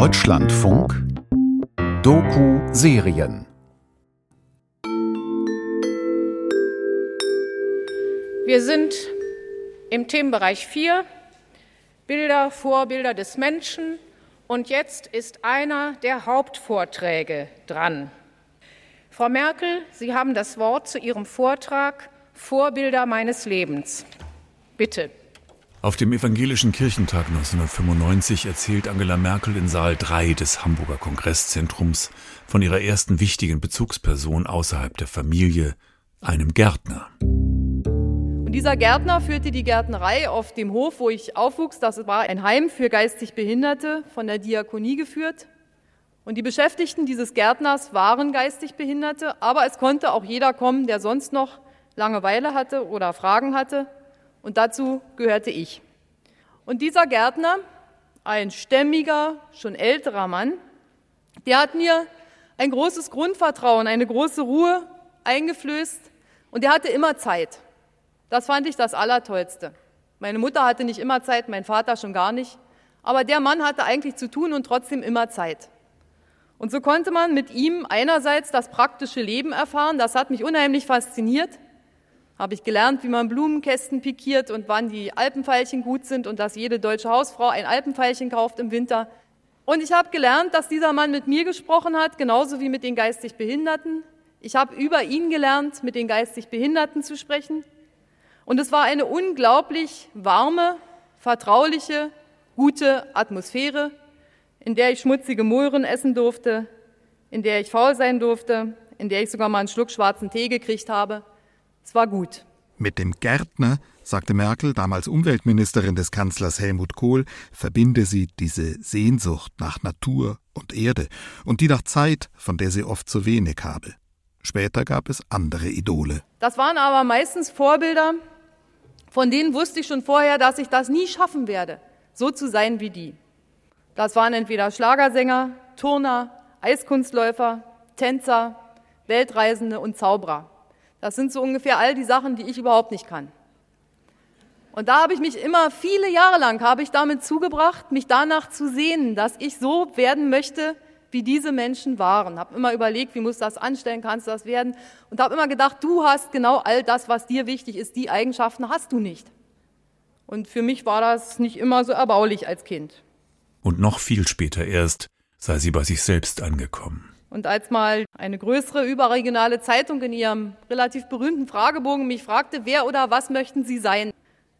Deutschlandfunk Doku-Serien Wir sind im Themenbereich 4 Bilder, Vorbilder des Menschen und jetzt ist einer der Hauptvorträge dran. Frau Merkel, Sie haben das Wort zu Ihrem Vortrag Vorbilder meines Lebens. Bitte. Auf dem Evangelischen Kirchentag 1995 erzählt Angela Merkel in Saal 3 des Hamburger Kongresszentrums von ihrer ersten wichtigen Bezugsperson außerhalb der Familie, einem Gärtner. Und dieser Gärtner führte die Gärtnerei auf dem Hof, wo ich aufwuchs. Das war ein Heim für geistig Behinderte, von der Diakonie geführt. Und die Beschäftigten dieses Gärtners waren geistig Behinderte, aber es konnte auch jeder kommen, der sonst noch Langeweile hatte oder Fragen hatte. Und dazu gehörte ich. Und dieser Gärtner, ein stämmiger, schon älterer Mann, der hat mir ein großes Grundvertrauen, eine große Ruhe eingeflößt und der hatte immer Zeit. Das fand ich das Allertollste. Meine Mutter hatte nicht immer Zeit, mein Vater schon gar nicht. Aber der Mann hatte eigentlich zu tun und trotzdem immer Zeit. Und so konnte man mit ihm einerseits das praktische Leben erfahren, das hat mich unheimlich fasziniert. Habe ich gelernt, wie man Blumenkästen pikiert und wann die Alpenfeilchen gut sind und dass jede deutsche Hausfrau ein Alpenfeilchen kauft im Winter. Und ich habe gelernt, dass dieser Mann mit mir gesprochen hat, genauso wie mit den geistig Behinderten. Ich habe über ihn gelernt, mit den geistig Behinderten zu sprechen. Und es war eine unglaublich warme, vertrauliche, gute Atmosphäre, in der ich schmutzige Möhren essen durfte, in der ich faul sein durfte, in der ich sogar mal einen Schluck schwarzen Tee gekriegt habe. Es war gut. Mit dem Gärtner, sagte Merkel, damals Umweltministerin des Kanzlers Helmut Kohl, verbinde sie diese Sehnsucht nach Natur und Erde und die nach Zeit, von der sie oft zu wenig habe. Später gab es andere Idole. Das waren aber meistens Vorbilder, von denen wusste ich schon vorher, dass ich das nie schaffen werde, so zu sein wie die. Das waren entweder Schlagersänger, Turner, Eiskunstläufer, Tänzer, Weltreisende und Zauberer. Das sind so ungefähr all die Sachen, die ich überhaupt nicht kann. Und da habe ich mich immer viele Jahre lang habe ich damit zugebracht, mich danach zu sehnen, dass ich so werden möchte, wie diese Menschen waren. Habe immer überlegt, wie muss das anstellen, kannst du das werden? Und habe immer gedacht, du hast genau all das, was dir wichtig ist. Die Eigenschaften hast du nicht. Und für mich war das nicht immer so erbaulich als Kind. Und noch viel später erst sei sie bei sich selbst angekommen. Und als mal eine größere überregionale Zeitung in ihrem relativ berühmten Fragebogen mich fragte, wer oder was möchten Sie sein,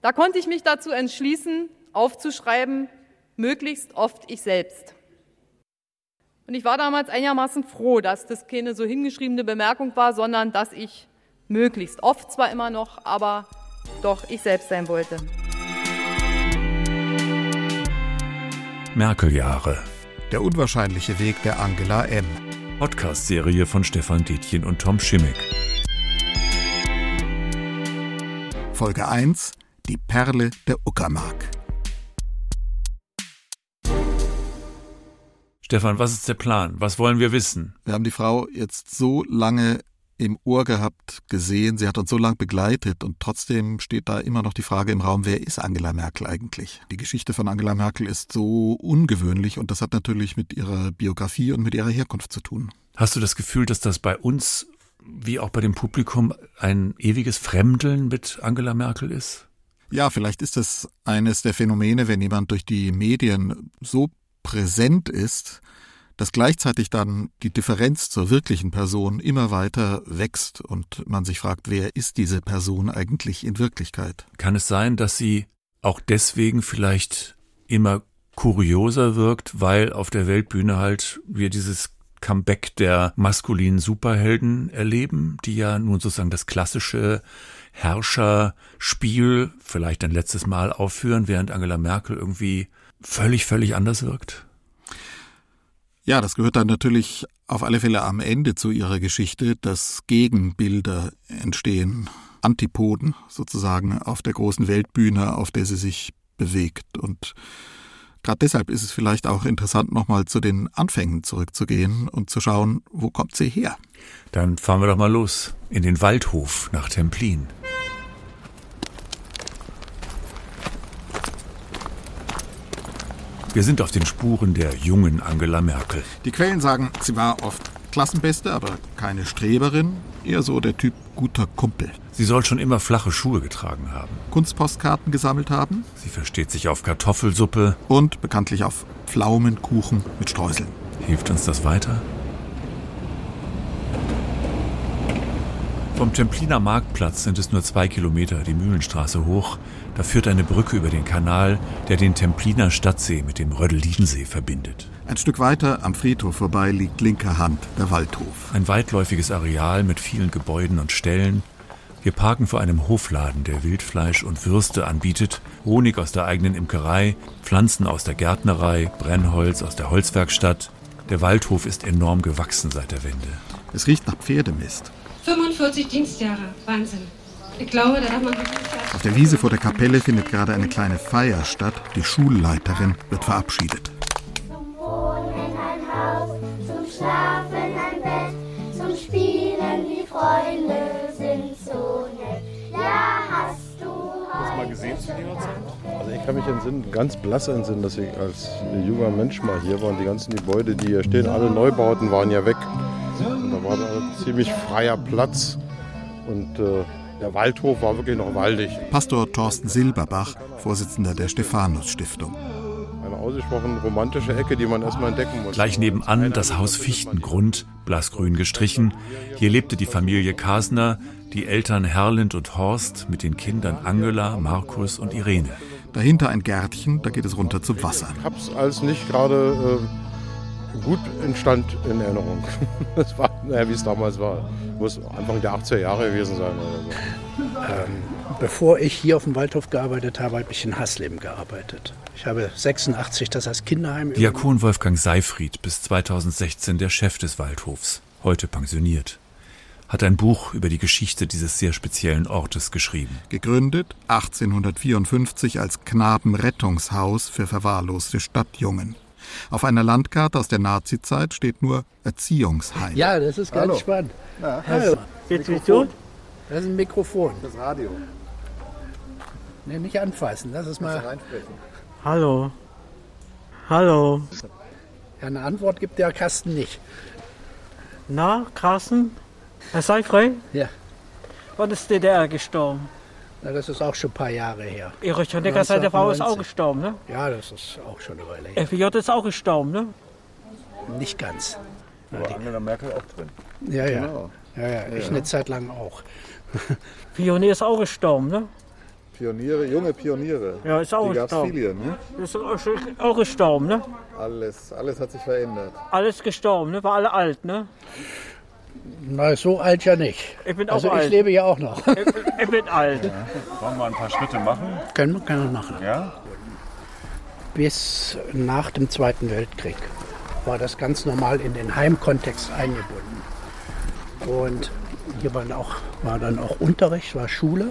da konnte ich mich dazu entschließen, aufzuschreiben, möglichst oft ich selbst. Und ich war damals einigermaßen froh, dass das keine so hingeschriebene Bemerkung war, sondern dass ich möglichst oft zwar immer noch, aber doch ich selbst sein wollte. Merkel-Jahre. Der unwahrscheinliche Weg der Angela M. Podcast-Serie von Stefan Detjen und Tom Schimmick. Folge 1: Die Perle der Uckermark. Stefan, was ist der Plan? Was wollen wir wissen? Wir haben die Frau jetzt so lange im Ohr gehabt, gesehen, sie hat uns so lange begleitet und trotzdem steht da immer noch die Frage im Raum, wer ist Angela Merkel eigentlich? Die Geschichte von Angela Merkel ist so ungewöhnlich und das hat natürlich mit ihrer Biografie und mit ihrer Herkunft zu tun. Hast du das Gefühl, dass das bei uns wie auch bei dem Publikum ein ewiges Fremdeln mit Angela Merkel ist? Ja, vielleicht ist das eines der Phänomene, wenn jemand durch die Medien so präsent ist, dass gleichzeitig dann die Differenz zur wirklichen Person immer weiter wächst und man sich fragt, wer ist diese Person eigentlich in Wirklichkeit? Kann es sein, dass sie auch deswegen vielleicht immer kurioser wirkt, weil auf der Weltbühne halt wir dieses Comeback der maskulinen Superhelden erleben, die ja nun sozusagen das klassische Herrscherspiel vielleicht ein letztes Mal aufführen, während Angela Merkel irgendwie völlig, völlig anders wirkt? Ja, das gehört dann natürlich auf alle Fälle am Ende zu ihrer Geschichte, dass Gegenbilder entstehen, Antipoden sozusagen auf der großen Weltbühne, auf der sie sich bewegt. Und gerade deshalb ist es vielleicht auch interessant, nochmal zu den Anfängen zurückzugehen und zu schauen, wo kommt sie her? Dann fahren wir doch mal los in den Waldhof nach Templin. Wir sind auf den Spuren der jungen Angela Merkel. Die Quellen sagen, sie war oft Klassenbeste, aber keine Streberin, eher so der Typ guter Kumpel. Sie soll schon immer flache Schuhe getragen haben. Kunstpostkarten gesammelt haben. Sie versteht sich auf Kartoffelsuppe. Und bekanntlich auf Pflaumenkuchen mit Streuseln. Hilft uns das weiter? Vom Templiner Marktplatz sind es nur zwei Kilometer die Mühlenstraße hoch. Da führt eine Brücke über den Kanal, der den Templiner Stadtsee mit dem Rödelidensee verbindet. Ein Stück weiter am Friedhof vorbei liegt linker Hand der Waldhof. Ein weitläufiges Areal mit vielen Gebäuden und Ställen. Wir parken vor einem Hofladen, der Wildfleisch und Würste anbietet, Honig aus der eigenen Imkerei, Pflanzen aus der Gärtnerei, Brennholz aus der Holzwerkstatt. Der Waldhof ist enorm gewachsen seit der Wende. Es riecht nach Pferdemist. 45 Dienstjahre. Wahnsinn. Ich glaube, da hat man Auf der Wiese vor der Kapelle findet gerade eine kleine Feier statt. Die Schulleiterin wird verabschiedet. Zum Wohnen ein Haus, zum Schlafen ein Bett, zum Spielen die Freunde sind so nett. Ja, hast du heute mal gesehen zu Ihrer Zeit? Also ich kann mich entsinnen, ganz blass entsinnen, dass ich als junger Mensch mal hier war und die ganzen Gebäude, die hier stehen, alle Neubauten waren ja weg. Und da war ein ziemlich freier Platz und äh, der Waldhof war wirklich noch waldig. Pastor Thorsten Silberbach, Vorsitzender der Stephanus Stiftung. Eine ausgesprochen romantische Ecke, die man erstmal entdecken muss. Gleich nebenan das Haus Fichtengrund, blassgrün gestrichen. Hier lebte die Familie Kasner, die Eltern Herlind und Horst mit den Kindern Angela, Markus und Irene. Dahinter ein Gärtchen, da geht es runter zum Wasser. Ich hab's als nicht gerade äh, gut in Stand in Erinnerung. Das war, naja, wie es damals war. Muss Anfang der 80er Jahre gewesen sein oder so. Ähm, bevor ich hier auf dem Waldhof gearbeitet habe, habe ich in Hassleben gearbeitet. Ich habe 86 das als Kinderheim Diakon Wolfgang Seifried, bis 2016 der Chef des Waldhofs, heute pensioniert, hat ein Buch über die Geschichte dieses sehr speziellen Ortes geschrieben. Gegründet 1854 als Knabenrettungshaus für verwahrloste Stadtjungen. Auf einer Landkarte aus der Nazizeit steht nur Erziehungsheim. Ja, das ist ganz Hallo. spannend. Ja, Hallo. Geht's mich so? Das ist ein Mikrofon. das Radio. Nee, nicht anfassen. Lass es mal. Reinsprechen. Hallo. Hallo. Ja, eine Antwort gibt der Kasten nicht. Na, Carsten? Herr Seifrey? Ja. Wann ist DDR gestorben? Na, das ist auch schon ein paar Jahre her. Erich Honecker, seine Frau ist auch 1990. gestorben, ne? Ja, das ist auch schon eine Weile her. FJ ist auch gestorben, ne? Nicht ganz. War Angela Merkel auch drin. Ja, ja. Genau. Ja, ja. Ich eine Zeit lang auch. Pionier ist auch gestorben, ne? Pioniere, junge Pioniere. Ja, ist auch Die gab's gestorben. viele, ne? Ist auch gestorben, ne? Alles, alles hat sich verändert. Alles gestorben, ne? War alle alt, ne? Na, so alt ja nicht. Ich bin auch Also ich alt. lebe ja auch noch. Ich, bin- ich bin alt. Wollen wir ein paar Schritte machen? Können wir können wir machen. Ja? Bis nach dem Zweiten Weltkrieg war das ganz normal in den Heimkontext eingebunden. Und hier war, auch, war dann auch Unterricht, war Schule.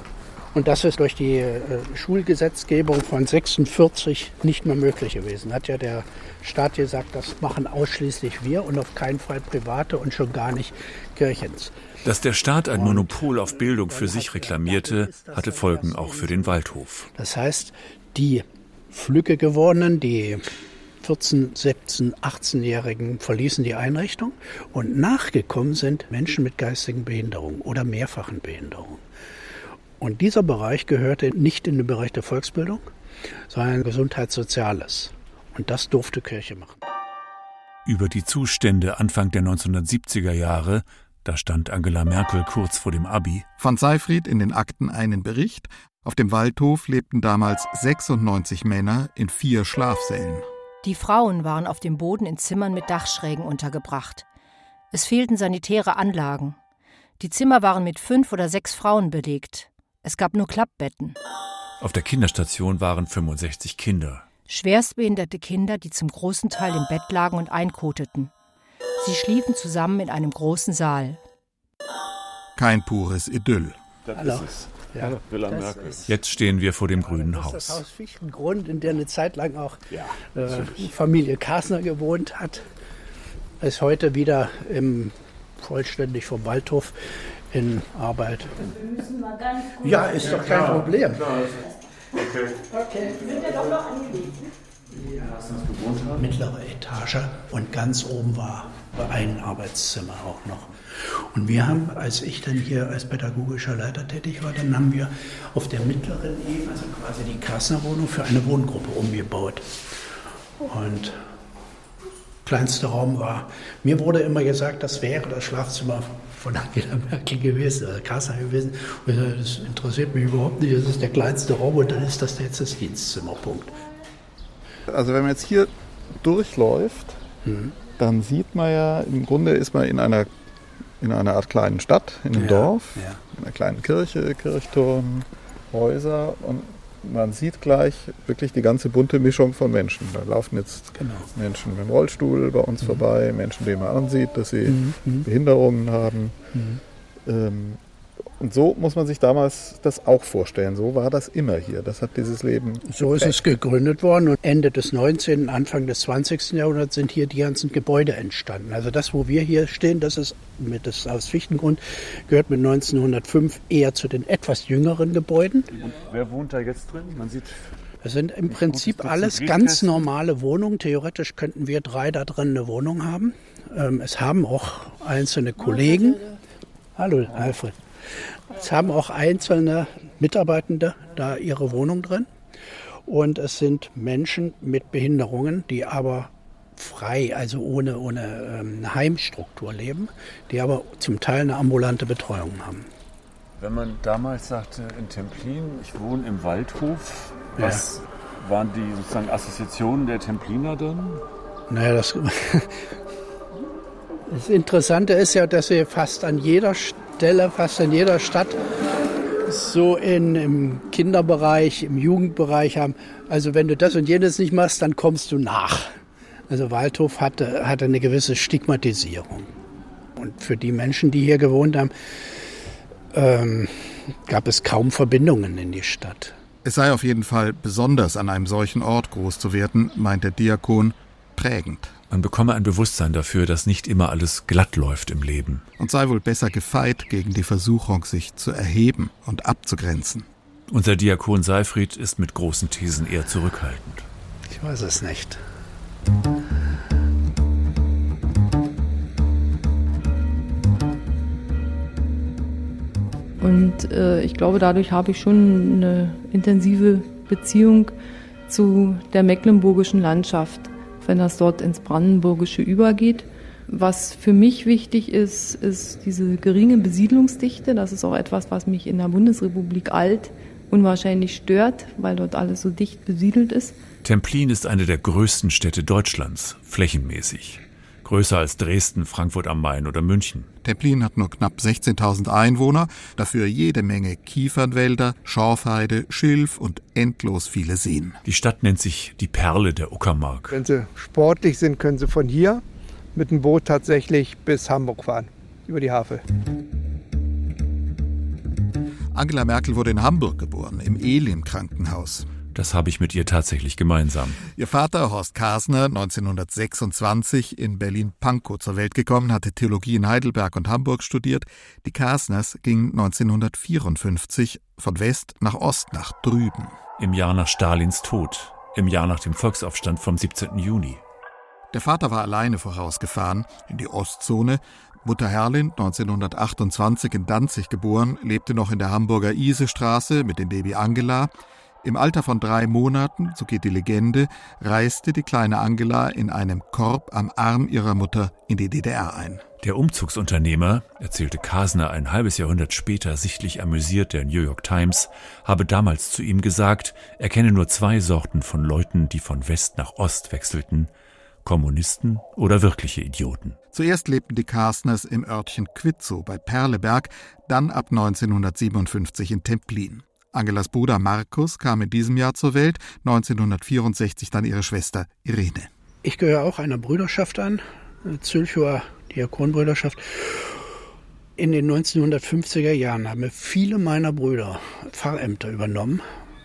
Und das ist durch die äh, Schulgesetzgebung von 46 nicht mehr möglich gewesen. Hat ja der Staat gesagt, das machen ausschließlich wir und auf keinen Fall Private und schon gar nicht Kirchens. Dass der Staat ein Monopol auf Bildung für sich reklamierte, hatte Folgen auch für den Waldhof. Das heißt, die Flügge gewordenen, die 14, 17, 18-Jährigen verließen die Einrichtung und nachgekommen sind Menschen mit geistigen Behinderungen oder mehrfachen Behinderungen. Und dieser Bereich gehörte nicht in den Bereich der Volksbildung, sondern Gesundheitssoziales. Und das durfte Kirche machen. Über die Zustände Anfang der 1970er Jahre, da stand Angela Merkel kurz vor dem Abi, Fand Seifried in den Akten einen Bericht. Auf dem Waldhof lebten damals 96 Männer in vier Schlafsälen. Die Frauen waren auf dem Boden in Zimmern mit Dachschrägen untergebracht. Es fehlten sanitäre Anlagen. Die Zimmer waren mit fünf oder sechs Frauen belegt. Es gab nur Klappbetten. auf der Kinderstation waren 65 Kinder. Schwerstbehinderte Kinder, die zum großen Teil im Bett lagen und einkoteten. Sie schliefen zusammen in einem großen Saal. Kein pures Idyll. Hallo. Ja, Villa das Merkel. ist- Jetzt stehen wir vor dem grünen Das ist das Haus. Haus Fichtengrund, in der eine Zeit lang auch äh, Familie Kasner gewohnt hat. Ist heute wieder im, vollständig vom Waldhof in Arbeit. Ja, ist doch kein Problem. Mittlere Etage und ganz oben war ein Arbeitszimmer auch noch. Und wir haben, als ich dann hier als pädagogischer Leiter tätig war, dann haben wir auf der mittleren Ebene, also quasi die Kassnerwohnung, für eine Wohngruppe umgebaut. Und kleinster Raum war, mir wurde immer gesagt, das wäre das Schlafzimmer von Angela Merkel gewesen, oder Kassner gewesen. Und das interessiert mich überhaupt nicht, das ist der kleinste Raum und dann ist das jetzt das Dienstzimmerpunkt. Also wenn man jetzt hier durchläuft, mhm. dann sieht man ja, im Grunde ist man in einer, in einer Art kleinen Stadt, in einem ja, Dorf, ja. in einer kleinen Kirche, Kirchturm, Häuser und man sieht gleich wirklich die ganze bunte Mischung von Menschen. Da laufen jetzt genau. Menschen mit dem Rollstuhl bei uns mhm. vorbei, Menschen, denen man ansieht, dass sie mhm. mhm. Behinderungen haben. Mhm. Ähm, und so muss man sich damals das auch vorstellen. So war das immer hier. Das hat dieses Leben. So ist es gegründet worden und Ende des 19., Anfang des 20. Jahrhunderts sind hier die ganzen Gebäude entstanden. Also das, wo wir hier stehen, das ist mit das aus Fichtengrund gehört mit 1905 eher zu den etwas jüngeren Gebäuden. Und wer wohnt da jetzt drin? Man sieht das sind im Prinzip alles ganz normale Wohnungen. Theoretisch könnten wir drei da drin eine Wohnung haben. Ähm, es haben auch einzelne Kollegen. Hallo, Alfred. Es haben auch einzelne Mitarbeitende da ihre Wohnung drin. Und es sind Menschen mit Behinderungen, die aber frei, also ohne, ohne ähm, Heimstruktur leben, die aber zum Teil eine ambulante Betreuung haben. Wenn man damals sagte in Templin, ich wohne im Waldhof, was ja. waren die sozusagen Assoziationen der Templiner dann? Naja, das, das Interessante ist ja, dass wir fast an jeder Stelle, fast in jeder Stadt so in, im Kinderbereich, im Jugendbereich haben. Also wenn du das und jenes nicht machst, dann kommst du nach. Also Waldhof hatte, hatte eine gewisse Stigmatisierung. Und für die Menschen, die hier gewohnt haben, ähm, gab es kaum Verbindungen in die Stadt. Es sei auf jeden Fall besonders an einem solchen Ort groß zu werden, meint der Diakon, prägend. Man bekomme ein Bewusstsein dafür, dass nicht immer alles glatt läuft im Leben. Und sei wohl besser gefeit gegen die Versuchung, sich zu erheben und abzugrenzen. Unser Diakon Seifried ist mit großen Thesen eher zurückhaltend. Ich weiß es nicht. Und äh, ich glaube, dadurch habe ich schon eine intensive Beziehung zu der mecklenburgischen Landschaft wenn das dort ins Brandenburgische übergeht. Was für mich wichtig ist, ist diese geringe Besiedlungsdichte. Das ist auch etwas, was mich in der Bundesrepublik alt unwahrscheinlich stört, weil dort alles so dicht besiedelt ist. Templin ist eine der größten Städte Deutschlands, flächenmäßig größer als Dresden, Frankfurt am Main oder München. Templin hat nur knapp 16.000 Einwohner, dafür jede Menge Kiefernwälder, Schorfheide, Schilf und endlos viele Seen. Die Stadt nennt sich die Perle der Uckermark. Wenn Sie sportlich sind, können Sie von hier mit dem Boot tatsächlich bis Hamburg fahren, über die Havel. Angela Merkel wurde in Hamburg geboren, im Elim-Krankenhaus. Das habe ich mit ihr tatsächlich gemeinsam. Ihr Vater, Horst Kasner, 1926 in Berlin-Pankow zur Welt gekommen, hatte Theologie in Heidelberg und Hamburg studiert. Die Kasners gingen 1954 von West nach Ost, nach drüben. Im Jahr nach Stalins Tod, im Jahr nach dem Volksaufstand vom 17. Juni. Der Vater war alleine vorausgefahren in die Ostzone. Mutter Herlin, 1928 in Danzig geboren, lebte noch in der Hamburger Isestraße mit dem Baby Angela. Im Alter von drei Monaten, so geht die Legende, reiste die kleine Angela in einem Korb am Arm ihrer Mutter in die DDR ein. Der Umzugsunternehmer, erzählte Kasner ein halbes Jahrhundert später sichtlich amüsiert der New York Times, habe damals zu ihm gesagt, er kenne nur zwei Sorten von Leuten, die von West nach Ost wechselten, Kommunisten oder wirkliche Idioten. Zuerst lebten die Kasners im Örtchen Quitzow bei Perleberg, dann ab 1957 in Templin. Angelas Bruder Markus kam in diesem Jahr zur Welt, 1964 dann ihre Schwester Irene. Ich gehöre auch einer Brüderschaft an, Zülchower Diakonbrüderschaft. In den 1950er Jahren haben viele meiner Brüder Pfarrämter übernommen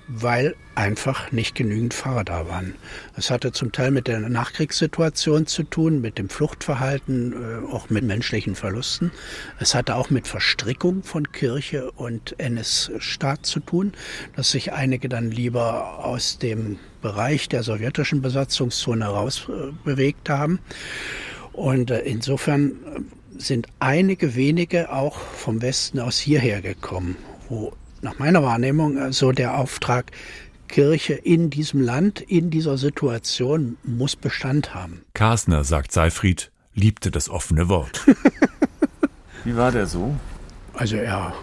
weil einfach nicht genügend Fahrer da waren. Es hatte zum Teil mit der Nachkriegssituation zu tun, mit dem Fluchtverhalten, äh, auch mit menschlichen Verlusten. Es hatte auch mit Verstrickung von Kirche und NS-Staat zu tun, dass sich einige dann lieber aus dem Bereich der sowjetischen Besatzungszone herausbewegt haben. Und äh, insofern äh, sind einige wenige auch vom Westen aus hierher gekommen, wo nach meiner Wahrnehmung so der Auftrag Kirche in diesem Land, in dieser Situation muss Bestand haben. Kasner, sagt Seifried, liebte das offene Wort. Wie war der so? Also er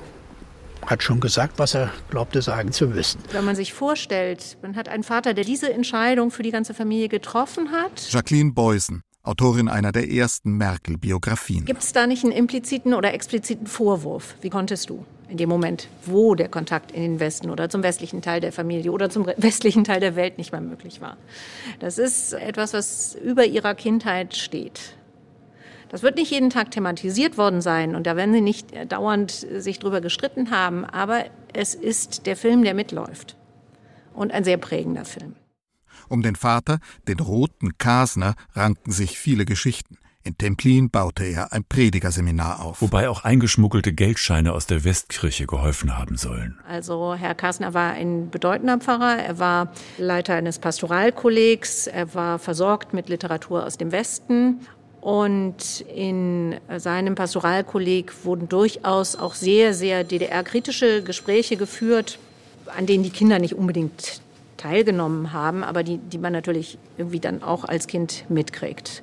hat schon gesagt, was er glaubte sagen zu wissen. Wenn man sich vorstellt, man hat einen Vater, der diese Entscheidung für die ganze Familie getroffen hat. Jacqueline Beusen, Autorin einer der ersten Merkel-Biografien. Gibt es da nicht einen impliziten oder expliziten Vorwurf? Wie konntest du in dem Moment, wo der Kontakt in den Westen oder zum westlichen Teil der Familie oder zum westlichen Teil der Welt nicht mehr möglich war? Das ist etwas, was über ihrer Kindheit steht. Das wird nicht jeden Tag thematisiert worden sein und da werden sie nicht dauernd sich drüber gestritten haben, aber es ist der Film, der mitläuft und ein sehr prägender Film. Um den Vater, den roten Kasner, ranken sich viele Geschichten. In Templin baute er ein Predigerseminar auf. Wobei auch eingeschmuggelte Geldscheine aus der Westkirche geholfen haben sollen. Also Herr Kasner war ein bedeutender Pfarrer. Er war Leiter eines Pastoralkollegs. Er war versorgt mit Literatur aus dem Westen. Und in seinem Pastoralkolleg wurden durchaus auch sehr, sehr DDR-kritische Gespräche geführt, an denen die Kinder nicht unbedingt teilgenommen haben, aber die, die man natürlich irgendwie dann auch als Kind mitkriegt.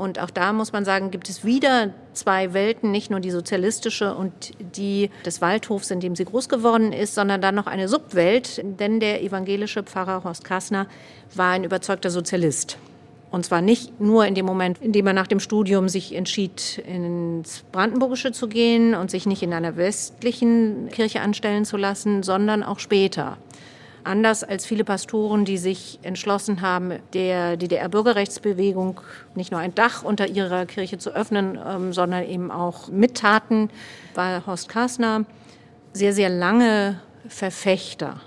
Und auch da muss man sagen, gibt es wieder zwei Welten, nicht nur die sozialistische und die des Waldhofs, in dem sie groß geworden ist, sondern dann noch eine Subwelt, denn der evangelische Pfarrer Horst Kassner war ein überzeugter Sozialist. Und zwar nicht nur in dem Moment, in dem er nach dem Studium sich entschied, ins Brandenburgische zu gehen und sich nicht in einer westlichen Kirche anstellen zu lassen, sondern auch später. Anders als viele Pastoren, die sich entschlossen haben, der DDR-Bürgerrechtsbewegung nicht nur ein Dach unter ihrer Kirche zu öffnen, ähm, sondern eben auch mittaten, war Horst Kasner sehr, sehr lange Verfechter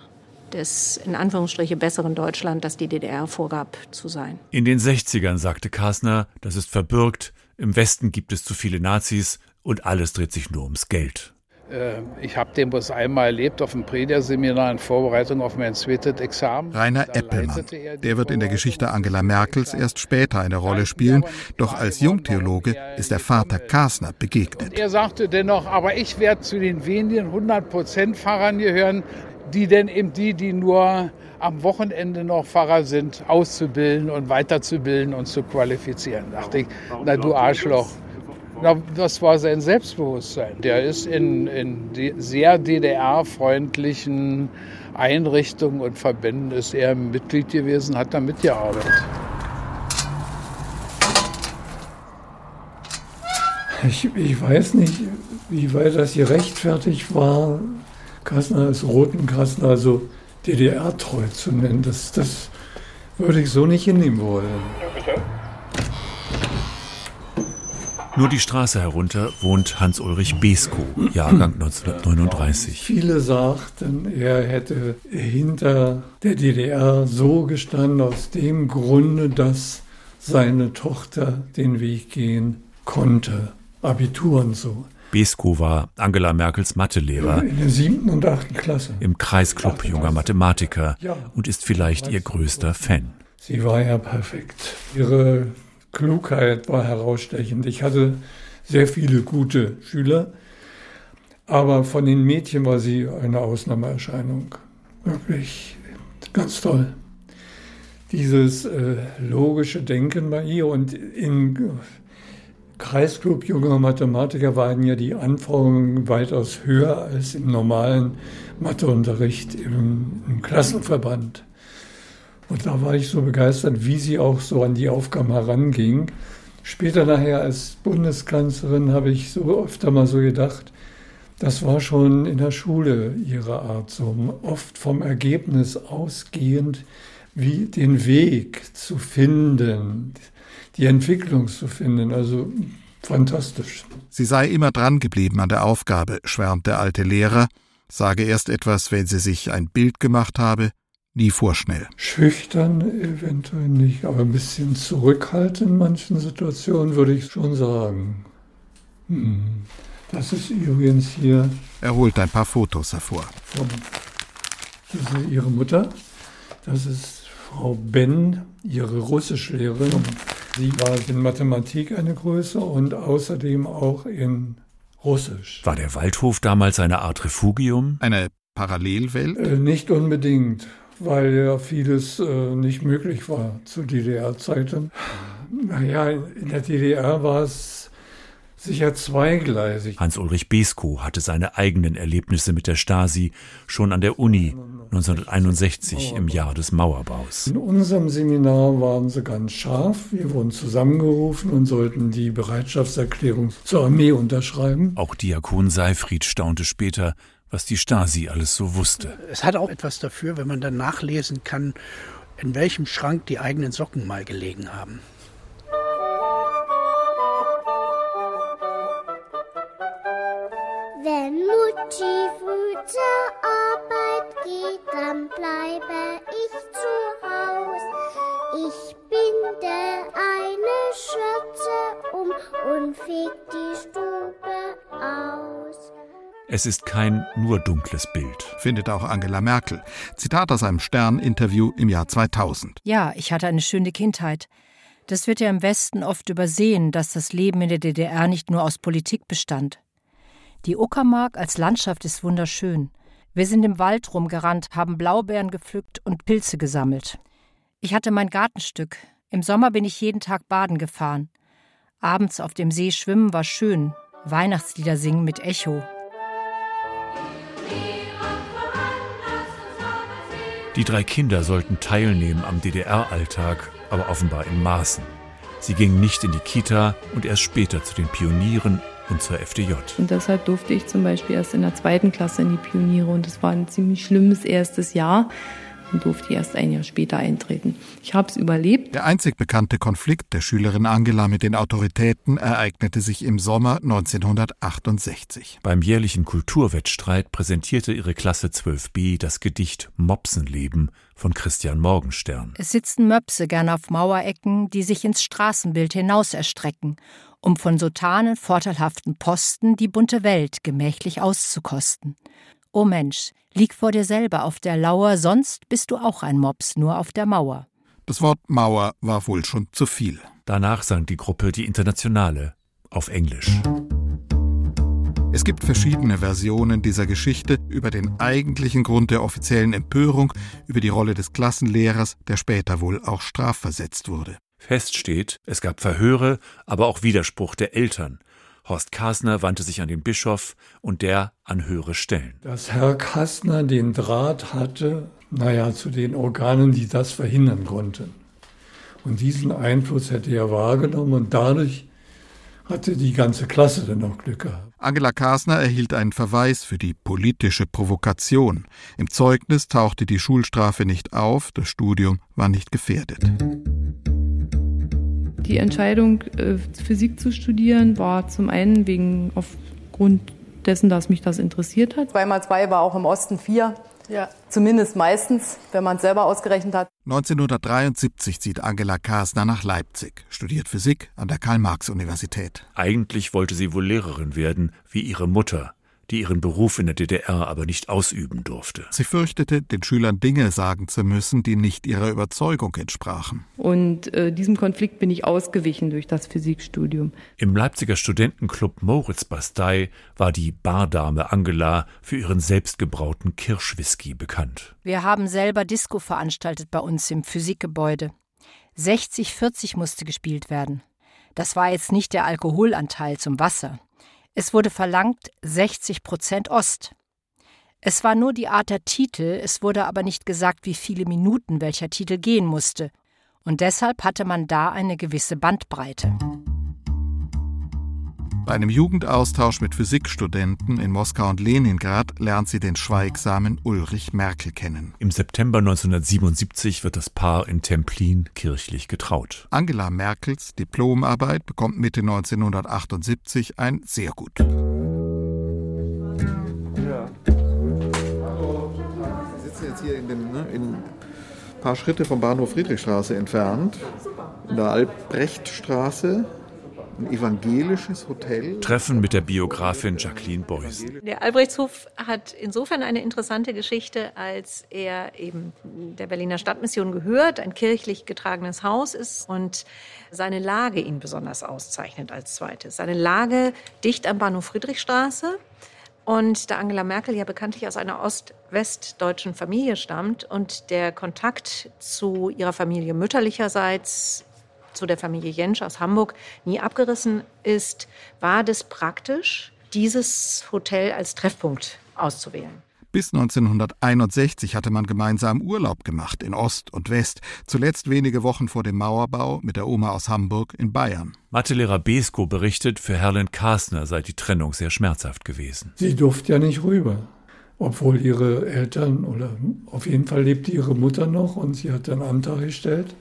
des in Anführungsstriche besseren Deutschland, das die DDR vorgab zu sein. In den 60ern sagte Kasner, das ist verbürgt, im Westen gibt es zu viele Nazis und alles dreht sich nur ums Geld. Äh, ich habe den bloß einmal erlebt auf dem Predigerseminar in Vorbereitung auf mein zweites Examen. Rainer Eppelmann. Der wird in der Geschichte Angela Merkels erst später eine Rolle spielen. Doch als Jungtheologe ist der Vater Kasner begegnet. Und er sagte dennoch, aber ich werde zu den wenigen 100% Pfarrern gehören, die denn eben die, die nur am Wochenende noch Pfarrer sind, auszubilden und weiterzubilden und zu qualifizieren. Da dachte ich, na du Arschloch. Na, das war sein Selbstbewusstsein. Der ist in, in sehr DDR-freundlichen Einrichtungen und Verbänden ist er Mitglied gewesen, hat da mitgearbeitet. Ich, ich weiß nicht, wie weit das gerechtfertigt war, Kassner als roten Kassner, also DDR-treu zu nennen. Das, das würde ich so nicht hinnehmen wollen. Nur die Straße herunter wohnt Hans-Ulrich Besko, Jahrgang 1939. Viele sagten, er hätte hinter der DDR so gestanden, aus dem Grunde, dass seine Tochter den Weg gehen konnte. Abitur und so. Besko war Angela Merkels Mathelehrer. In der siebten und achten Klasse. Im Kreisclub junger Mathematiker und ist vielleicht ihr größter Fan. Sie war ja perfekt. Ihre Klugheit war herausstechend. Ich hatte sehr viele gute Schüler, aber von den Mädchen war sie eine Ausnahmeerscheinung. Wirklich ganz toll. Dieses äh, logische Denken bei ihr und in Kreisclub junger Mathematiker waren ja die Anforderungen weitaus höher als im normalen Matheunterricht im, im Klassenverband. Und da war ich so begeistert, wie sie auch so an die Aufgaben heranging. Später nachher als Bundeskanzlerin habe ich so öfter mal so gedacht, das war schon in der Schule ihre Art, so oft vom Ergebnis ausgehend, wie den Weg zu finden, die Entwicklung zu finden. Also fantastisch. Sie sei immer dran geblieben an der Aufgabe, schwärmt der alte Lehrer, sage erst etwas, wenn sie sich ein Bild gemacht habe, nie vorschnell. Schüchtern eventuell nicht, aber ein bisschen zurückhaltend in manchen Situationen würde ich schon sagen. Hm. Das ist übrigens hier. Er holt ein paar Fotos hervor. Vom, das ist ihre Mutter. Das ist Frau Ben, ihre Russischlehrerin. Sie war in Mathematik eine Größe und außerdem auch in Russisch. War der Waldhof damals eine Art Refugium? Eine Parallelwelt? Äh, nicht unbedingt, weil ja vieles äh, nicht möglich war zu DDR-Zeiten. Naja, in der DDR war es sicher zweigleisig. Hans-Ulrich Besko hatte seine eigenen Erlebnisse mit der Stasi schon an der Uni 1961 im Jahr des Mauerbaus. In unserem Seminar waren sie ganz scharf. Wir wurden zusammengerufen und sollten die Bereitschaftserklärung zur Armee unterschreiben. Auch Diakon Seifried staunte später, was die Stasi alles so wusste. Es hat auch etwas dafür, wenn man dann nachlesen kann, in welchem Schrank die eigenen Socken mal gelegen haben. Wenn Mutti früh zur Arbeit geht, dann bleibe ich zu Haus. Ich binde eine Schürze um und feg die Stube aus. Es ist kein nur dunkles Bild. Findet auch Angela Merkel. Zitat aus einem Stern-Interview im Jahr 2000. Ja, ich hatte eine schöne Kindheit. Das wird ja im Westen oft übersehen, dass das Leben in der DDR nicht nur aus Politik bestand. Die Uckermark als Landschaft ist wunderschön. Wir sind im Wald rumgerannt, haben Blaubeeren gepflückt und Pilze gesammelt. Ich hatte mein Gartenstück. Im Sommer bin ich jeden Tag baden gefahren. Abends auf dem See schwimmen war schön. Weihnachtslieder singen mit Echo. Die drei Kinder sollten teilnehmen am DDR-Alltag, aber offenbar in Maßen. Sie gingen nicht in die Kita und erst später zu den Pionieren und zur FDJ. Und deshalb durfte ich zum Beispiel erst in der zweiten Klasse in die Pioniere und es war ein ziemlich schlimmes erstes Jahr und durfte erst ein Jahr später eintreten. Ich habe es überlebt. Der einzig bekannte Konflikt der Schülerin Angela mit den Autoritäten ereignete sich im Sommer 1968. Beim jährlichen Kulturwettstreit präsentierte ihre Klasse 12b das Gedicht Mopsenleben von Christian Morgenstern. Es sitzen Möpse gern auf Mauerecken, die sich ins Straßenbild hinaus erstrecken, um von sotanen, vorteilhaften Posten die bunte Welt gemächlich auszukosten. O Mensch, lieg vor dir selber auf der Lauer, sonst bist du auch ein Mops, nur auf der Mauer. Das Wort Mauer war wohl schon zu viel. Danach sang die Gruppe die Internationale auf Englisch. Es gibt verschiedene Versionen dieser Geschichte über den eigentlichen Grund der offiziellen Empörung, über die Rolle des Klassenlehrers, der später wohl auch strafversetzt wurde. Fest steht, es gab Verhöre, aber auch Widerspruch der Eltern. Horst Kasner wandte sich an den Bischof und der an höhere Stellen. Dass Herr Kastner den Draht hatte, naja, zu den Organen, die das verhindern konnten. Und diesen Einfluss hätte er wahrgenommen und dadurch hatte die ganze Klasse dann auch Glück gehabt. Angela Kasner erhielt einen Verweis für die politische Provokation. Im Zeugnis tauchte die Schulstrafe nicht auf, das Studium war nicht gefährdet. Die Entscheidung, äh, Physik zu studieren, war zum einen wegen aufgrund dessen, dass mich das interessiert hat. Zwei mal zwei war auch im Osten vier. Ja. Zumindest meistens, wenn man es selber ausgerechnet hat. 1973 zieht Angela Kasner nach Leipzig, studiert Physik an der Karl-Marx-Universität. Eigentlich wollte sie wohl Lehrerin werden, wie ihre Mutter, die ihren Beruf in der DDR aber nicht ausüben durfte. Sie fürchtete, den Schülern Dinge sagen zu müssen, die nicht ihrer Überzeugung entsprachen. Und äh, diesem Konflikt bin ich ausgewichen durch das Physikstudium. Im Leipziger Studentenclub Moritz Bastei war die Bardame Angela für ihren selbstgebrauten Kirschwhisky bekannt. Wir haben selber Disco veranstaltet bei uns im Physikgebäude. 60-40 musste gespielt werden. Das war jetzt nicht der Alkoholanteil zum Wasser. Es wurde verlangt 60 Prozent Ost. Es war nur die Art der Titel, es wurde aber nicht gesagt, wie viele Minuten welcher Titel gehen musste. Und deshalb hatte man da eine gewisse Bandbreite. Bei einem Jugendaustausch mit Physikstudenten in Moskau und Leningrad lernt sie den schweigsamen Ulrich Merkel kennen. Im September 1977 wird das Paar in Templin kirchlich getraut. Angela Merkels Diplomarbeit bekommt Mitte 1978 ein sehr gut. Ja. Sie sitzen jetzt hier in, den, ne, in ein paar Schritte vom Bahnhof Friedrichstraße entfernt, in der Albrechtstraße. Ein evangelisches Hotel. Treffen mit der Biografin Jacqueline Beusen. Der Albrechtshof hat insofern eine interessante Geschichte, als er eben der Berliner Stadtmission gehört, ein kirchlich getragenes Haus ist und seine Lage ihn besonders auszeichnet als zweites. Seine Lage dicht am Bahnhof Friedrichstraße. Und da Angela Merkel ja bekanntlich aus einer ost-westdeutschen Familie stammt und der Kontakt zu ihrer Familie mütterlicherseits zu der Familie Jentsch aus Hamburg nie abgerissen ist, war das praktisch, dieses Hotel als Treffpunkt auszuwählen. Bis 1961 hatte man gemeinsam Urlaub gemacht in Ost und West, zuletzt wenige Wochen vor dem Mauerbau mit der Oma aus Hamburg in Bayern. Mathelehrer Besko berichtet, für Herlin Kastner sei die Trennung sehr schmerzhaft gewesen. Sie durfte ja nicht rüber, obwohl ihre Eltern oder auf jeden Fall lebte ihre Mutter noch und sie hat einen Antrag gestellt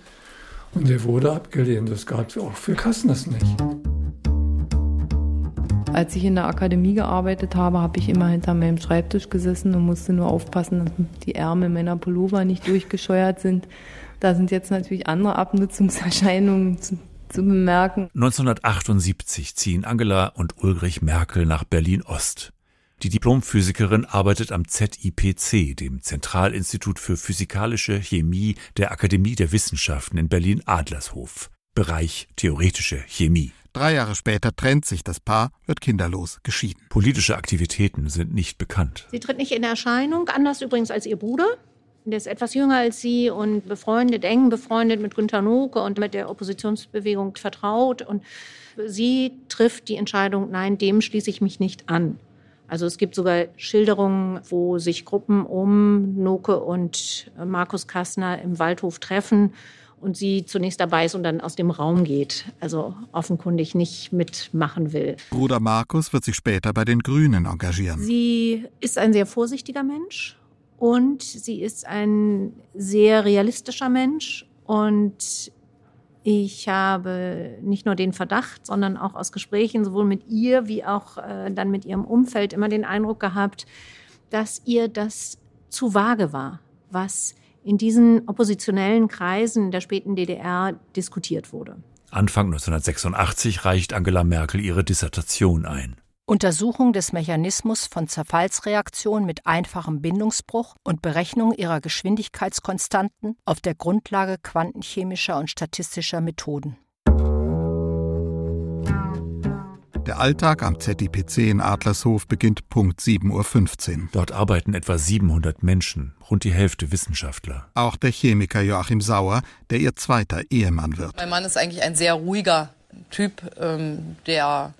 und der wurde abgelehnt. Das gab es auch für Kastners nicht. Als ich in der Akademie gearbeitet habe, habe ich immer hinter meinem Schreibtisch gesessen und musste nur aufpassen, dass die Ärmel meiner Pullover nicht durchgescheuert sind. Da sind jetzt natürlich andere Abnutzungserscheinungen zu, zu bemerken. 1978 ziehen Angela und Ulrich Merkel nach Berlin-Ost. Die Diplomphysikerin arbeitet am ZIPC, dem Zentralinstitut für Physikalische Chemie der Akademie der Wissenschaften in Berlin-Adlershof. Bereich theoretische Chemie. Drei Jahre später trennt sich das Paar, wird kinderlos geschieden. Politische Aktivitäten sind nicht bekannt. Sie tritt nicht in Erscheinung, anders übrigens als ihr Bruder. Der ist etwas jünger als sie und befreundet, eng befreundet mit Günter Noke und mit der Oppositionsbewegung vertraut. Und sie trifft die Entscheidung, nein, dem schließe ich mich nicht an. Also es gibt sogar Schilderungen, wo sich Gruppen um Noke und Markus Kastner im Waldhof treffen und sie zunächst dabei ist und dann aus dem Raum geht, also offenkundig nicht mitmachen will. Bruder Markus wird sich später bei den Grünen engagieren. Sie ist ein sehr vorsichtiger Mensch und sie ist ein sehr realistischer Mensch und ich habe nicht nur den Verdacht, sondern auch aus Gesprächen sowohl mit ihr wie auch äh, dann mit ihrem Umfeld immer den Eindruck gehabt, dass ihr das zu vage war, was in diesen oppositionellen Kreisen der späten DDR diskutiert wurde. Anfang 1986 reicht Angela Merkel ihre Dissertation ein. Untersuchung des Mechanismus von Zerfallsreaktionen mit einfachem Bindungsbruch und Berechnung ihrer Geschwindigkeitskonstanten auf der Grundlage quantenchemischer und statistischer Methoden. Der Alltag am ZIPC in Adlershof beginnt Punkt 7.15 Uhr. Dort arbeiten etwa 700 Menschen, rund die Hälfte Wissenschaftler. Auch der Chemiker Joachim Sauer, der ihr zweiter Ehemann wird. Mein Mann ist eigentlich ein sehr ruhiger Typ, ähm, der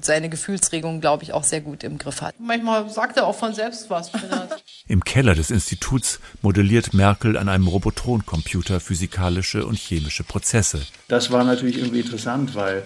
seine Gefühlsregung, glaube ich, auch sehr gut im Griff hat. Manchmal sagt er auch von selbst was. Im Keller des Instituts modelliert Merkel an einem Robotroncomputer physikalische und chemische Prozesse. Das war natürlich irgendwie interessant, weil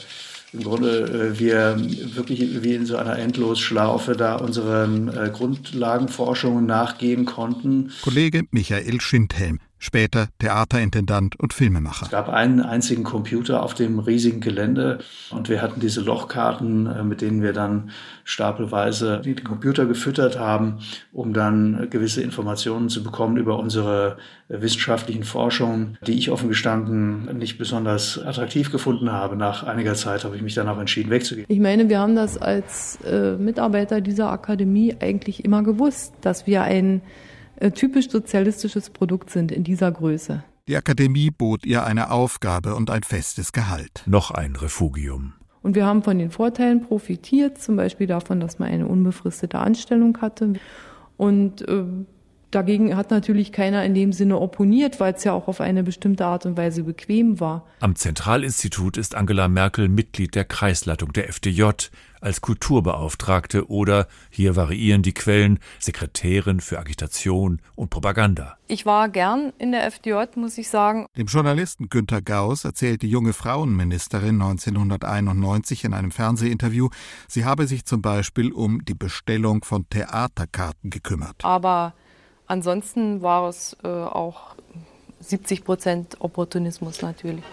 im Grunde äh, wir wirklich wie in so einer Endlosschlaufe da unseren äh, Grundlagenforschungen nachgehen konnten. Kollege Michael Schindhelm, später Theaterintendant und Filmemacher. Es gab einen einzigen Computer auf dem riesigen Gelände und wir hatten diese Lochkarten, äh, mit denen wir dann stapelweise den Computer gefüttert haben, um dann gewisse Informationen zu bekommen über unsere wissenschaftlichen Forschungen, die ich offen gestanden nicht besonders attraktiv gefunden habe. Nach einiger Zeit habe ich mich dann auch entschieden, wegzugehen. Ich meine, wir haben das als äh, Mitarbeiter dieser Akademie eigentlich immer gewusst, dass wir ein äh, typisch sozialistisches Produkt sind in dieser Größe. Die Akademie bot ihr eine Aufgabe und ein festes Gehalt. Noch ein Refugium. Und wir haben von den Vorteilen profitiert, zum Beispiel davon, dass man eine unbefristete Anstellung hatte. Und äh, Dagegen hat natürlich keiner in dem Sinne opponiert, weil es ja auch auf eine bestimmte Art und Weise bequem war. Am Zentralinstitut ist Angela Merkel Mitglied der Kreisleitung der FDJ als Kulturbeauftragte oder, hier variieren die Quellen, Sekretärin für Agitation und Propaganda. Ich war gern in der FDJ, muss ich sagen. Dem Journalisten Günter Gauss erzählt die junge Frauenministerin 1991 in einem Fernsehinterview, sie habe sich zum Beispiel um die Bestellung von Theaterkarten gekümmert. Aber Ansonsten war es äh, auch 70 Prozent Opportunismus natürlich.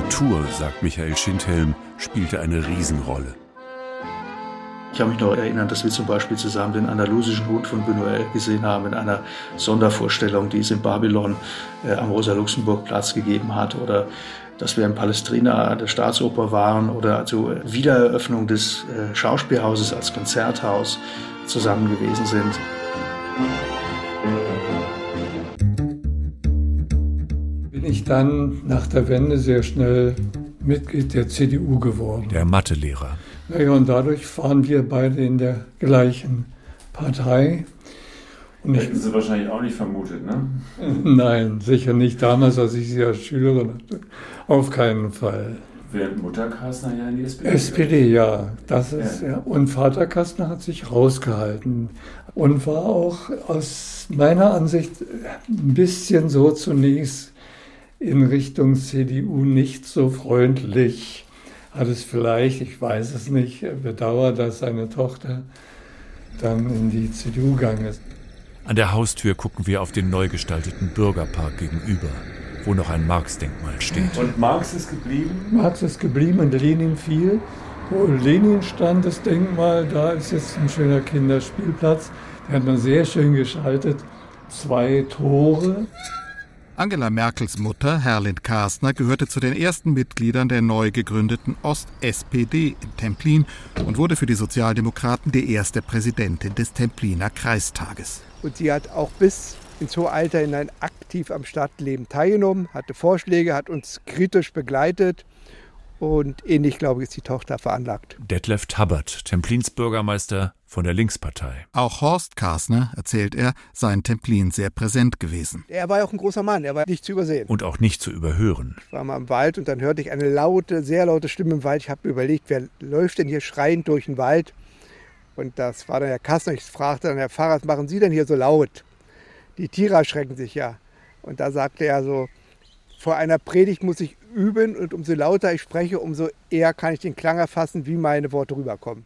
Kultur, sagt Michael Schindhelm, spielte eine Riesenrolle. Ich kann mich noch erinnern, dass wir zum Beispiel zusammen den andalusischen Hund von Buñuel gesehen haben in einer Sondervorstellung, die es in Babylon äh, am Rosa-Luxemburg-Platz gegeben hat. Oder dass wir in Palestrina an der Staatsoper waren oder zur Wiedereröffnung des äh, Schauspielhauses als Konzerthaus zusammen gewesen sind. Bin ich dann nach der Wende sehr schnell Mitglied der CDU geworden. Der Mathelehrer. Naja, und dadurch waren wir beide in der gleichen Partei. Und Hätten Sie wahrscheinlich auch nicht vermutet, ne? Nein, sicher nicht. Damals, als ich sie als Schülerin hatte. Auf keinen Fall. Während Mutter Kastner ja in die SPD. SPD, ja. Das ist, ja. ja. Und Vater Kastner hat sich rausgehalten und war auch aus meiner Ansicht ein bisschen so zunächst in Richtung CDU nicht so freundlich hat es vielleicht, ich weiß es nicht, bedauert, dass seine Tochter dann in die CDU gegangen ist. An der Haustür gucken wir auf den neu gestalteten Bürgerpark gegenüber, wo noch ein Marx-Denkmal steht. Und Marx ist geblieben? Marx ist geblieben und Lenin fiel. Wo Lenin stand, das Denkmal, da ist jetzt ein schöner Kinderspielplatz. Der hat man sehr schön geschaltet. Zwei Tore. Angela Merkels Mutter, Herlind Kastner, gehörte zu den ersten Mitgliedern der neu gegründeten Ost-SPD in Templin und wurde für die Sozialdemokraten die erste Präsidentin des Templiner Kreistages. Und sie hat auch bis ins hohe Alter hinein aktiv am Stadtleben teilgenommen, hatte Vorschläge, hat uns kritisch begleitet und ähnlich, glaube ich, ist die Tochter veranlagt. Detlef Tabbert, Templins Bürgermeister von der Linkspartei. Auch Horst Karsner, erzählt er, sei in Templin sehr präsent gewesen. Er war ja auch ein großer Mann, er war nicht zu übersehen. Und auch nicht zu überhören. Ich war mal im Wald und dann hörte ich eine laute, sehr laute Stimme im Wald. Ich habe überlegt, wer läuft denn hier schreiend durch den Wald? Und das war dann Herr Kassner. Ich fragte dann, Herr Pfarrer, was machen Sie denn hier so laut? Die Tiere erschrecken sich ja. Und da sagte er so, vor einer Predigt muss ich üben und umso lauter ich spreche, umso eher kann ich den Klang erfassen, wie meine Worte rüberkommen.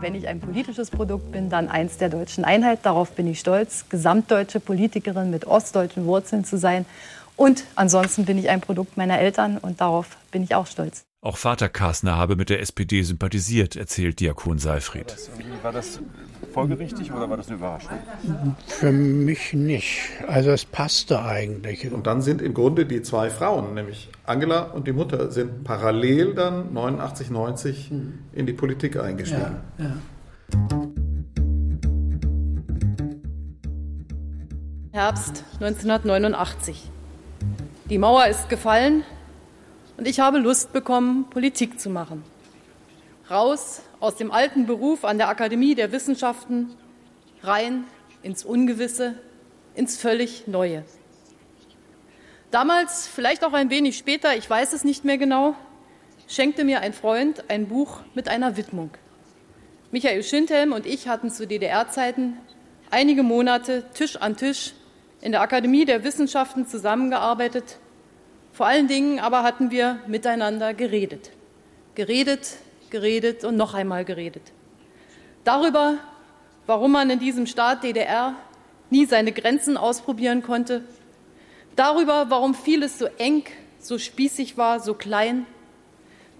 Wenn ich ein politisches Produkt bin, dann eins der deutschen Einheit. Darauf bin ich stolz, gesamtdeutsche Politikerin mit ostdeutschen Wurzeln zu sein. Und ansonsten bin ich ein Produkt meiner Eltern und darauf bin ich auch stolz. Auch Vater Kastner habe mit der SPD sympathisiert, erzählt Diakon Seifried. War das folgerichtig oder war das eine Überraschung? Für mich nicht. Also es passte eigentlich. Und dann sind im Grunde die zwei Frauen, nämlich Angela und die Mutter, sind parallel dann 89, 90 in die Politik eingestiegen. Ja, ja. Herbst 1989. Die Mauer ist gefallen, und ich habe Lust bekommen, Politik zu machen. Raus aus dem alten Beruf an der Akademie der Wissenschaften, rein ins Ungewisse, ins völlig Neue. Damals, vielleicht auch ein wenig später, ich weiß es nicht mehr genau, schenkte mir ein Freund ein Buch mit einer Widmung. Michael Schindhelm und ich hatten zu DDR-Zeiten einige Monate Tisch an Tisch in der Akademie der Wissenschaften zusammengearbeitet vor allen Dingen aber hatten wir miteinander geredet. Geredet, geredet und noch einmal geredet. Darüber, warum man in diesem Staat DDR nie seine Grenzen ausprobieren konnte. Darüber, warum vieles so eng, so spießig war, so klein.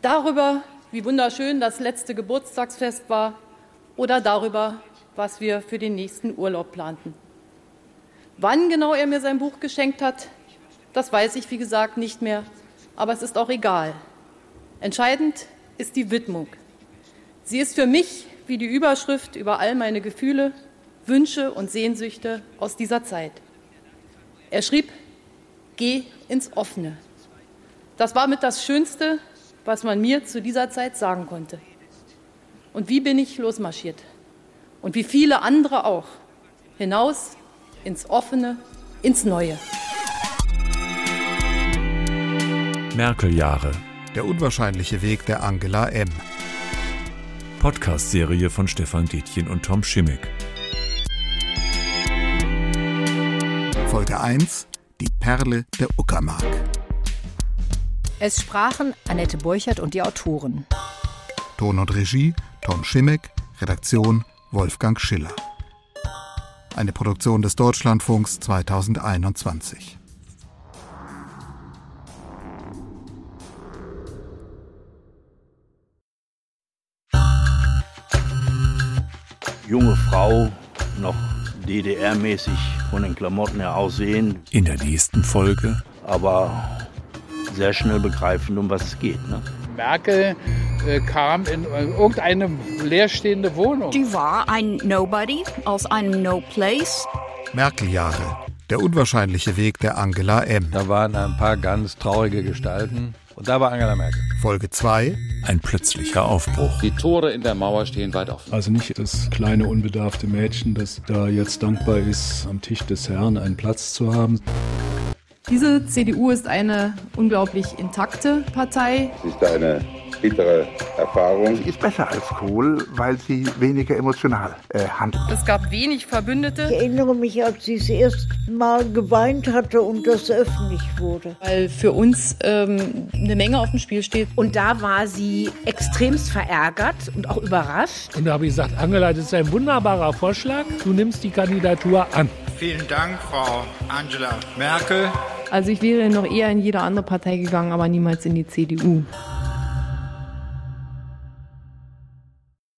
Darüber, wie wunderschön das letzte Geburtstagsfest war. Oder darüber, was wir für den nächsten Urlaub planten. Wann genau er mir sein Buch geschenkt hat, das weiß ich, wie gesagt, nicht mehr, aber es ist auch egal. Entscheidend ist die Widmung. Sie ist für mich wie die Überschrift über all meine Gefühle, Wünsche und Sehnsüchte aus dieser Zeit. Er schrieb, geh ins Offene. Das war mit das Schönste, was man mir zu dieser Zeit sagen konnte. Und wie bin ich losmarschiert? Und wie viele andere auch. Hinaus ins Offene, ins Neue. Merkel-Jahre. Der unwahrscheinliche Weg der Angela M. Podcast-Serie von Stefan Detjen und Tom Schimmick. Folge 1: Die Perle der Uckermark. Es sprachen Annette Burchert und die Autoren. Ton und Regie Tom Schimmick, Redaktion Wolfgang Schiller. Eine Produktion des Deutschlandfunks 2021. junge Frau, noch DDR-mäßig von den Klamotten her aussehen. In der nächsten Folge. Aber sehr schnell begreifen, um was es geht. Ne? Merkel äh, kam in äh, irgendeine leerstehende Wohnung. Die war ein Nobody aus einem No Place. Merkel-Jahre. Der unwahrscheinliche Weg der Angela M. Da waren ein paar ganz traurige Gestalten. Und da war Angela Merkel. Folge 2. Ein plötzlicher Aufbruch. Die Tore in der Mauer stehen weit offen. Also nicht das kleine, unbedarfte Mädchen, das da jetzt dankbar ist, am Tisch des Herrn einen Platz zu haben. Diese CDU ist eine unglaublich intakte Partei. Sie ist eine bittere Erfahrung. Sie ist besser als Kohl, weil sie weniger emotional äh, handelt. Es gab wenig Verbündete. Ich erinnere mich, als sie das erste Mal geweint hatte und das öffentlich wurde. Weil für uns ähm, eine Menge auf dem Spiel steht. Und da war sie extremst verärgert und auch überrascht. Und da habe ich gesagt, Angela, das ist ein wunderbarer Vorschlag. Du nimmst die Kandidatur an. Vielen Dank, Frau Angela Merkel. Also ich wäre noch eher in jede andere Partei gegangen, aber niemals in die CDU.